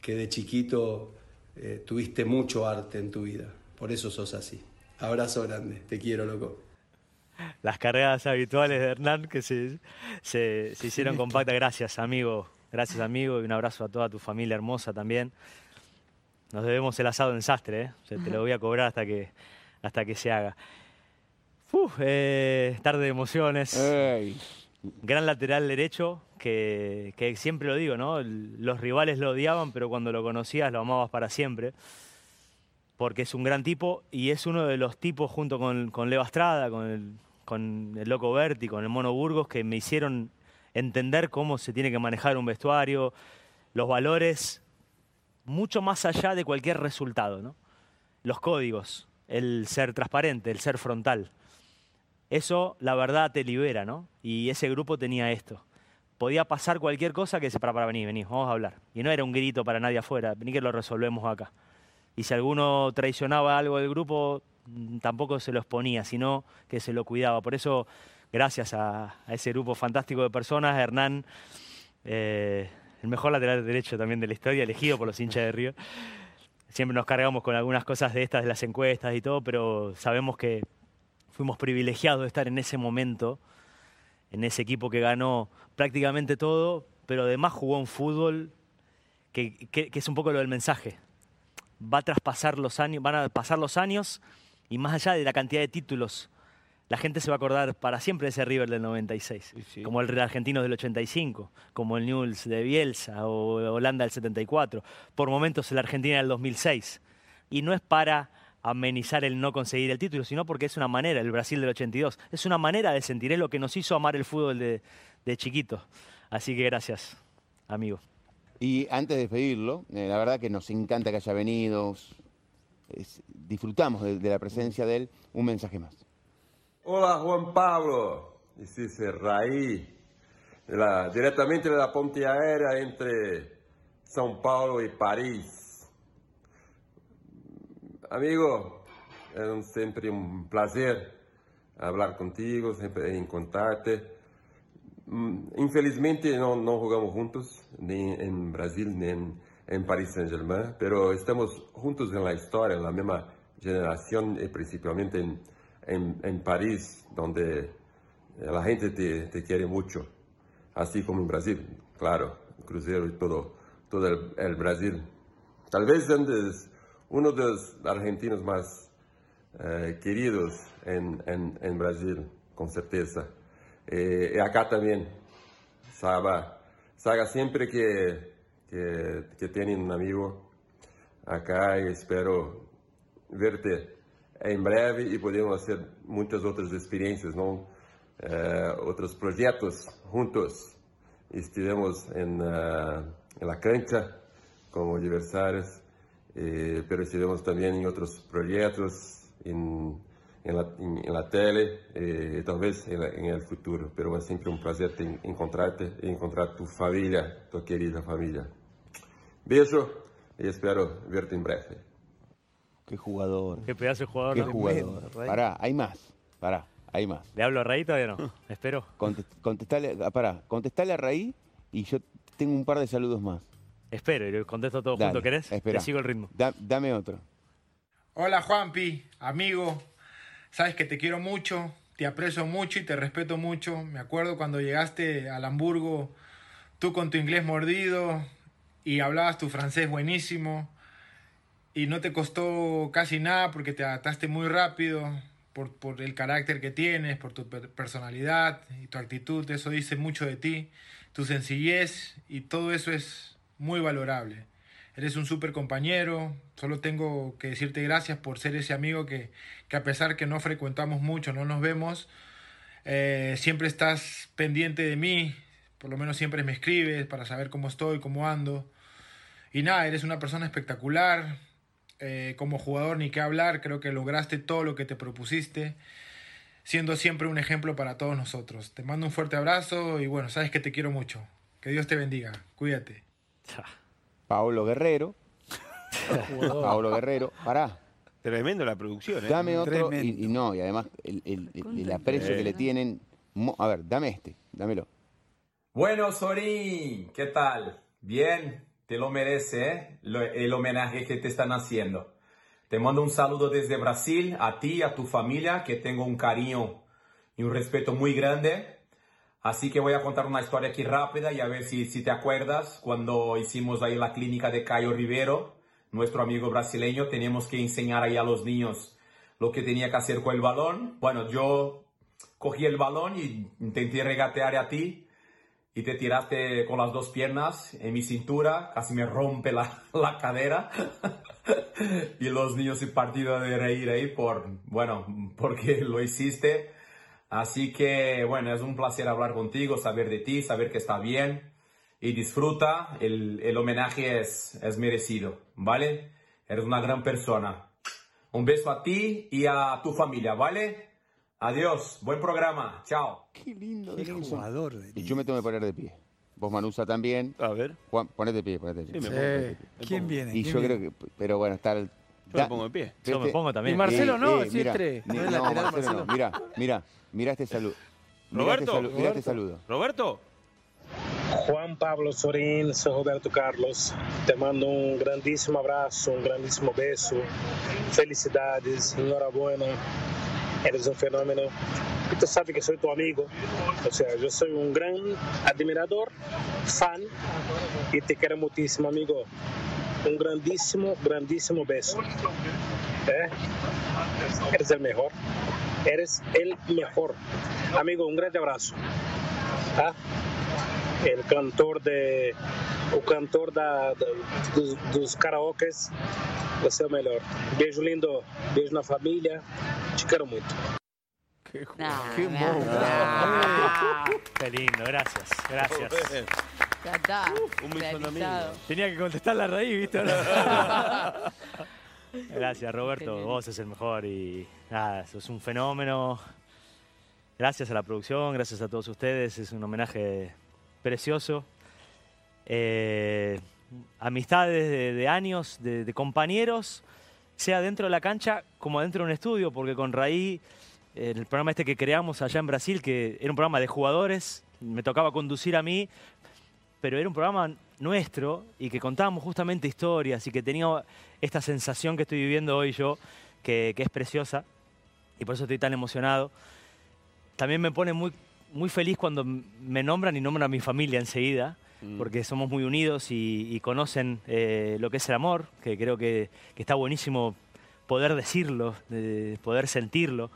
que de chiquito eh, tuviste mucho arte en tu vida, por eso sos así. Abrazo grande, te quiero, loco. Las carreras habituales de Hernán que se, se, se hicieron compactas. Gracias, amigo. Gracias, amigo. Y un abrazo a toda tu familia hermosa también. Nos debemos el asado en sastre, ¿eh? O sea, te lo voy a cobrar hasta que, hasta que se haga. Uf, eh, tarde de emociones. Ey. Gran lateral derecho, que, que siempre lo digo, ¿no? Los rivales lo odiaban, pero cuando lo conocías lo amabas para siempre. Porque es un gran tipo y es uno de los tipos, junto con, con Leo Estrada, con el, con el Loco Berti, con el Mono Burgos, que me hicieron entender cómo se tiene que manejar un vestuario, los valores, mucho más allá de cualquier resultado, ¿no? Los códigos, el ser transparente, el ser frontal. Eso, la verdad, te libera, ¿no? Y ese grupo tenía esto. Podía pasar cualquier cosa que se para, para venir, vení, vamos a hablar. Y no era un grito para nadie afuera, vení que lo resolvemos acá. Y si alguno traicionaba algo del grupo, mm, tampoco se lo exponía, sino que se lo cuidaba. Por eso, gracias a, a ese grupo fantástico de personas, Hernán, eh, el mejor lateral derecho también de la historia, elegido por los hinchas de Río. Siempre nos cargamos con algunas cosas de estas, de las encuestas y todo, pero sabemos que fuimos privilegiados de estar en ese momento, en ese equipo que ganó prácticamente todo, pero además jugó un fútbol que, que- que es un poco lo del mensaje. Va a traspasar los años, van a pasar los años y más allá de la cantidad de títulos, la gente se va a acordar para siempre de ese River del 96, como el Argentino del 85, como el Newell's de Bielsa o Holanda del 74, por momentos el Argentina del 2006. Y no es para amenizar el no conseguir el título, sino porque es una manera, el Brasil del 82, es una manera de sentir, es lo que nos hizo amar el fútbol de, de chiquito. Así que gracias, amigo. Y antes de despedirlo, eh, la verdad que nos encanta que haya venido. es- disfrutamos de, de la presencia de él. Un mensaje más. Olá, Juan Pablo. É Raí, de la- diretamente da ponte aérea entre São Paulo e Paris. Amigo, é um- sempre um prazer falar contigo, sempre encontrarte. Hum, Infelizmente não jogamos juntos, nem em Brasil, nem em Paris Saint-Germain, pero estamos juntos na história, na mesma geração e principalmente em, em, em Paris, onde a gente te, te quer muito, assim como em Brasil, claro, Cruzeiro e todo, todo el, el Brasil. Talvez antes, uno dos argentinos mais eh, queridos em, em, em Brasil, com certeza. E, e acá também, sabe, sabe sempre que, que, que tem um amigo acá e espero verte em breve e podemos fazer muitas outras experiências, não? Eh, outros projetos juntos. Estivemos em, uh, em la cancha como adversários, eh, estivemos também em outros projetos, em, em, la, la tele, eh, talvez em, em el futuro. Pero é sempre um prazer te encontrar-te e encontrar tu família, tua querida família. Beijo e espero verte em breve. Qué jugador. Qué pedazo de jugador. Qué ¿no? jugador. Pará, hay más. Pará, hay más. ¿Le hablo a Raí todavía no? Espero. Conte- Contestale, ah, pará, contestale a Raí y yo tengo un par de saludos más. Espero y le contesto todo Dale, junto, ¿querés? espera. Te sigo el ritmo. Da- dame otro. Hola Juanpi, amigo. Sabes que te quiero mucho, te aprecio mucho y te respeto mucho. Me acuerdo cuando llegaste al Hamburgo, tú con tu inglés mordido y hablabas tu francés buenísimo. Y no te costó casi nada porque te adaptaste muy rápido por, por el carácter que tienes, por tu per- personalidad y tu actitud. Eso dice mucho de ti, tu sencillez y todo eso es muy valorable. Eres un súper compañero. Solo tengo que decirte gracias por ser ese amigo que, que a pesar que no frecuentamos mucho, no nos vemos, eh, siempre estás pendiente de mí. Por lo menos siempre me escribes para saber cómo estoy, cómo ando. Y nada, eres una persona espectacular. Eh, como jugador, ni qué hablar. Creo que lograste todo lo que te propusiste. Siendo siempre un ejemplo para todos nosotros. Te mando un fuerte abrazo y bueno, sabes que te quiero mucho. Que Dios te bendiga. Cuídate. Paolo Guerrero. Paolo Guerrero. Pará. Tremendo la producción, ¿eh? Dame otro. Y, y no, y además el, el- el- el aprecio que le tienen. A ver, dame este. Dámelo. Bueno, Sorín, ¿qué tal? Bien, lo merece, ¿eh? El homenaje que te están haciendo. Te mando un saludo desde Brasil, a ti, a tu familia, que tengo un cariño y un respeto muy grande. Así que voy a contar una historia aquí rápida y a ver si, si te acuerdas cuando hicimos ahí la clínica de Caio Rivero, nuestro amigo brasileño, teníamos que enseñar ahí a los niños lo que tenía que hacer con el balón. Bueno, yo cogí el balón y intenté regatear a ti y te tiraste con las dos piernas en mi cintura, casi me rompe la, la cadera y los niños se partieron de reír ahí por, bueno, porque lo hiciste. Así que, bueno, es un placer hablar contigo, saber de ti, saber que está bien y disfruta. El, el homenaje es, es merecido, ¿vale? Eres una gran persona. Un beso a ti y a tu familia, ¿vale? Adiós, buen programa, chao. Qué lindo, Qué Denilson. jugador de Y yo me tengo que poner de pie. Vos, Manusa, también. A ver. Juan, ponete de pie, ponete de pie. Sí, me Sí. pongo de pie. Me ¿Quién viene? Y ¿Quién yo viene? creo que, pero bueno, está el... Yo me pongo de pie. Yo me pongo también. Y Marcelo no, Eh, si mira, es tres. ni- No no, lateral, Marcelo no. Marcelo. Mira, mira, mira este saludo. Mira este, Roberto, salu- mira este Roberto. saludo. Roberto. Juan Pablo Sorín, soy Roberto Carlos. Te mando un grandísimo abrazo, un grandísimo beso. Felicidades, enhorabuena. Eres un fenómeno. Tú sabes que soy tu amigo. O sea, yo soy un gran admirador, fan y te quiero muchísimo, amigo. Un grandísimo, grandísimo beso. ¿Eh? Eres el mejor. Eres el mejor. Amigo, un gran abrazo. ¿Ah? El cantor de o cantor da, da- dos, dos karaokes você é o melhor beijo lindo beijo na família te quero muito Qué, Nah, qué. Qué lindo, gracias. Gracias. Ya está. Un. Tenía que contestar la raíz, ¿viste? Gracias, Roberto. Vos sos el mejor y nada, sos un fenómeno. Gracias a la producción, gracias a todos ustedes. Es un homenaje precioso. Eh, amistades de, años, de, compañeros, sea dentro de la cancha como dentro de un estudio, porque con Raí, el programa este que creamos allá en Brasil, que era un programa de jugadores, me tocaba conducir a mí, pero era un programa nuestro y que contábamos justamente historias y que tenía esta sensación que estoy viviendo hoy yo, que es preciosa, y por eso estoy tan emocionado. También me pone muy, muy feliz cuando me nombran y nombran a mi familia enseguida, porque somos muy unidos y, y conocen eh, lo que es el amor, que creo que, que está buenísimo poder decirlo, de poder sentirlo.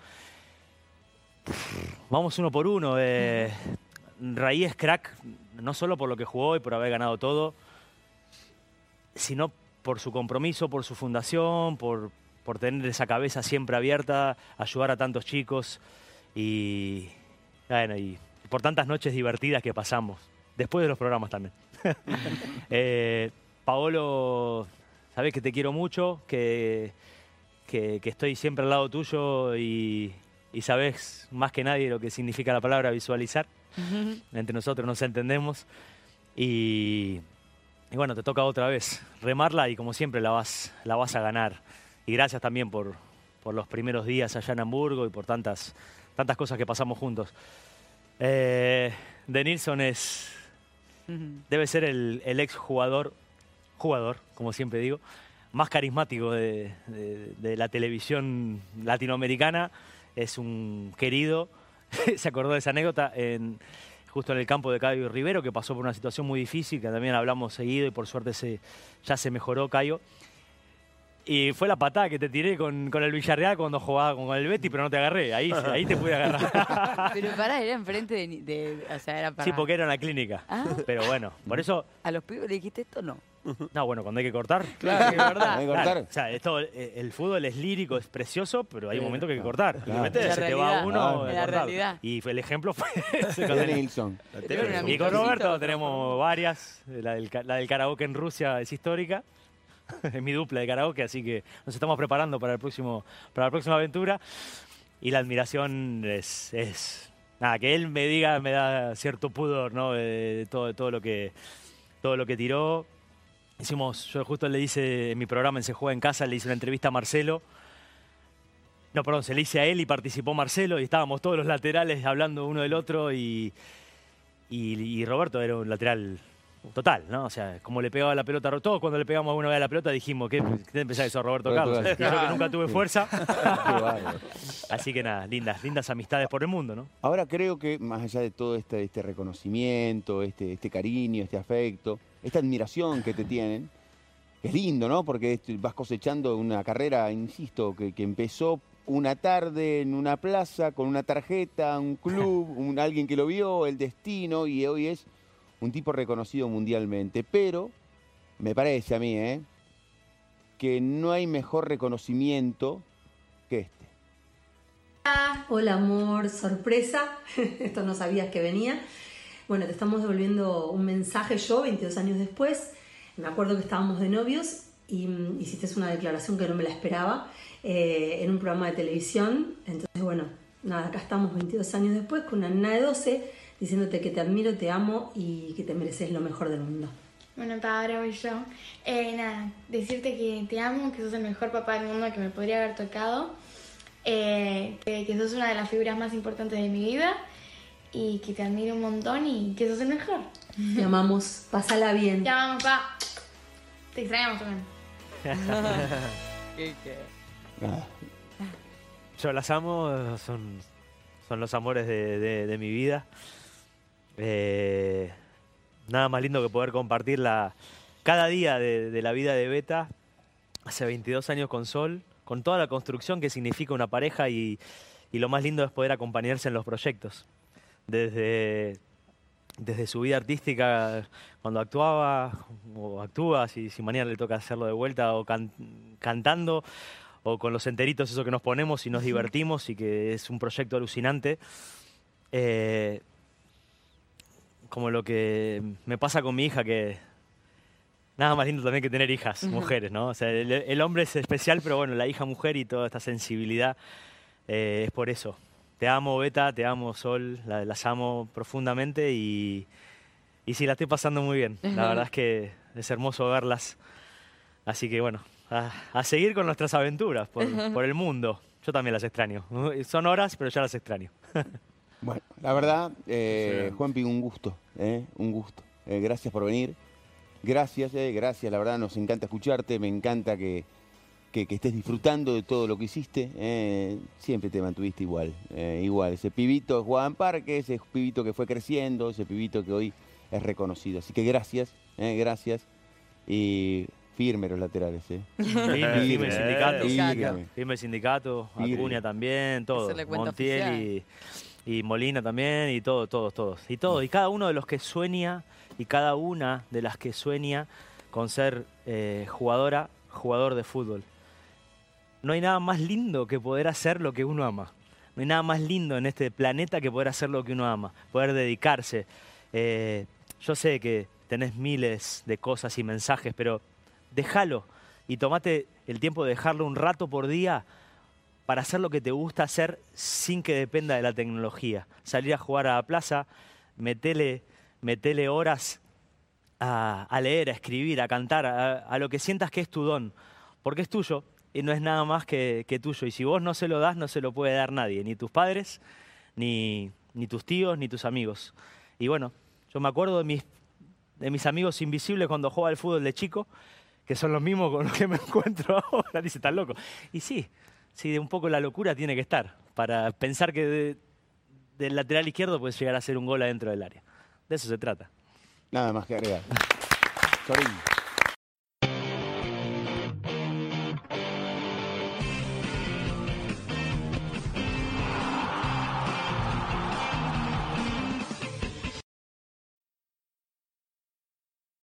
Vamos uno por uno. eh, Raí es crack, no solo por lo que jugó y por haber ganado todo, sino por su compromiso, por su fundación, por, por tener esa cabeza siempre abierta, ayudar a tantos chicos y, bueno, y por tantas noches divertidas que pasamos, después de los programas también. Eh, Paolo, sabes que te quiero mucho, que, que, que estoy siempre al lado tuyo y, y sabes más que nadie lo que significa la palabra visualizar. Entre nosotros nos entendemos. Y, y bueno, te toca otra vez remarla y como siempre la vas, la vas a ganar. Y gracias también por, por los primeros días allá en Hamburgo y por tantas, tantas cosas que pasamos juntos. Eh, de Nilsson es, debe ser el, el ex jugador, jugador, como siempre digo, más carismático de, de- de la televisión latinoamericana. Es un querido. Se acordó de esa anécdota en, justo en el campo de Cayo Rivero, que pasó por una situación muy difícil, que también hablamos seguido y por suerte se, ya se mejoró Cayo. Y fue la patada que te tiré con, con el Villarreal cuando jugaba con el Betty, pero no te agarré. Ahí, ahí te pude agarrar. Pero pará, era enfrente de, ni- de- O sea, era para. Sí, porque era en la clínica. Ah. Pero bueno, por eso. ¿A los pibes le dijiste esto no? No, bueno, cuando hay que cortar. Claro, es verdad. Hay que cortar. o sea, esto, eh, el fútbol es lírico, es precioso, pero hay un momento que hay que cortar. Claro. Se te La se te va uno. la de cortar. realidad. Y fue- el ejemplo fue Nilsson. Y con. Roberto tenemos varias. La del, ca- la del karaoke en Rusia es histórica. Es mi dupla de karaoke, así que nos estamos preparando para, el próximo, para la próxima aventura. Y la admiración es, Nada, que él me diga me da cierto pudor, ¿no? De todo, todo, lo que, todo lo que tiró. Hicimos, yo justo le hice en mi programa en Se Juega en Casa, le hice una entrevista a Marcelo. No, perdón, se le hice a él y participó Marcelo y estábamos todos los laterales hablando uno del otro y, y Roberto era un lateral total, ¿no? O sea, como le pegaba la pelota, a todos cuando le pegamos alguna vez a la pelota dijimos, ¿qué, qué pensás que sos Roberto Carlos? Yo que nunca tuve fuerza. Así que nada, lindas, lindas amistades por el mundo, ¿no? Ahora creo que más allá de todo este, este reconocimiento, este, este cariño, este afecto, esta admiración que te tienen, es lindo, ¿no? Porque vas cosechando una carrera, insisto, que, que empezó una tarde en una plaza con una tarjeta, un club, un, alguien que lo vio, el destino, y hoy es un tipo reconocido mundialmente. Pero me parece a mí, ¿eh? que no hay mejor reconocimiento que este. Hola amor, sorpresa. Esto no sabías que venía. Bueno, te estamos devolviendo un mensaje yo 22 años después. Me acuerdo que estábamos de novios y mm, hiciste una declaración que no me la esperaba eh, en un programa de televisión. Entonces, bueno, nada, acá estamos 22 años después con una nena de 12 diciéndote que te admiro, te amo y que te mereces lo mejor del mundo. Bueno, pa, ahora voy yo. Eh, nada, decirte que te amo, que sos el mejor papá del mundo que me podría haber tocado, eh, que, que sos una de las figuras más importantes de mi vida y que te admiro un montón y que sos el mejor. Te amamos, pásala bien. Te amamos, pa. Te extrañamos también. Yo las amo, son, son los amores de, de- de mi vida. Eh, nada más lindo que poder compartir la, cada día de, de la vida de Beta, hace 22 años con Sol, con toda la construcción que significa una pareja y, y lo más lindo es poder acompañarse en los proyectos. Desde, desde su vida artística, cuando actuaba o actúa, si, si mañana le toca hacerlo de vuelta, o can- cantando, o con los enteritos, eso que nos ponemos y nos divertimos y que es un proyecto alucinante. Eh, como lo que me pasa con mi hija, que nada más lindo también que tener hijas, mujeres, ¿no? O sea, el, el hombre es especial, pero bueno, la hija mujer y toda esta sensibilidad eh, es por eso. Te amo, Beta, te amo, Sol, la- las amo profundamente y, y sí, la estoy pasando muy bien. La verdad es que es hermoso verlas. Así que bueno, a, a seguir con nuestras aventuras por, por el mundo. Yo también las extraño. Son horas, pero ya las extraño. Bueno, la verdad, eh, Juanpi, un gusto, eh, un gusto. Eh, gracias por venir. Gracias, eh, gracias, la verdad nos encanta escucharte, me encanta que, que- que estés disfrutando de todo lo que hiciste. eh, siempre te mantuviste igual, eh, igual. Ese pibito Juan Parque, ese pibito que fue creciendo, ese pibito que hoy es reconocido. Así que gracias, eh, gracias. Y firme los laterales, eh. Firme, firme el sindicato. Firme. Firme el sindicato, Firme. Acuña también, todo. Hacerle cuenta Montiel y, y Molina también, y todo, todos, todos. Y todo. Y cada uno de los que sueña, y cada una de las que sueña con ser eh, jugadora, jugador de fútbol. No hay nada más lindo que poder hacer lo que uno ama. No hay nada más lindo en este planeta que poder hacer lo que uno ama, poder dedicarse. Eh, yo sé que tenés miles de cosas y mensajes, pero déjalo y tomate el tiempo de dejarlo un rato por día para hacer lo que te gusta hacer sin que dependa de la tecnología. Salir a jugar a la plaza, metele, horas a, leer, a escribir, a cantar, a, lo que sientas que es tu don, porque es tuyo y no es nada más que, tuyo. Y si vos no se lo das, no se lo puede dar nadie, ni tus padres, ni, ni tus tíos, ni tus amigos. Y bueno, yo me acuerdo de mis, de mis amigos invisibles cuando jugaba al fútbol de chico, que son los mismos con los que me encuentro ahora. Dice, tan loco. Y sí, sí, de un poco la locura tiene que estar para pensar que de- del lateral izquierdo puedes llegar a hacer un gol adentro del área. De eso se trata. Nada más que agregar. Sorín.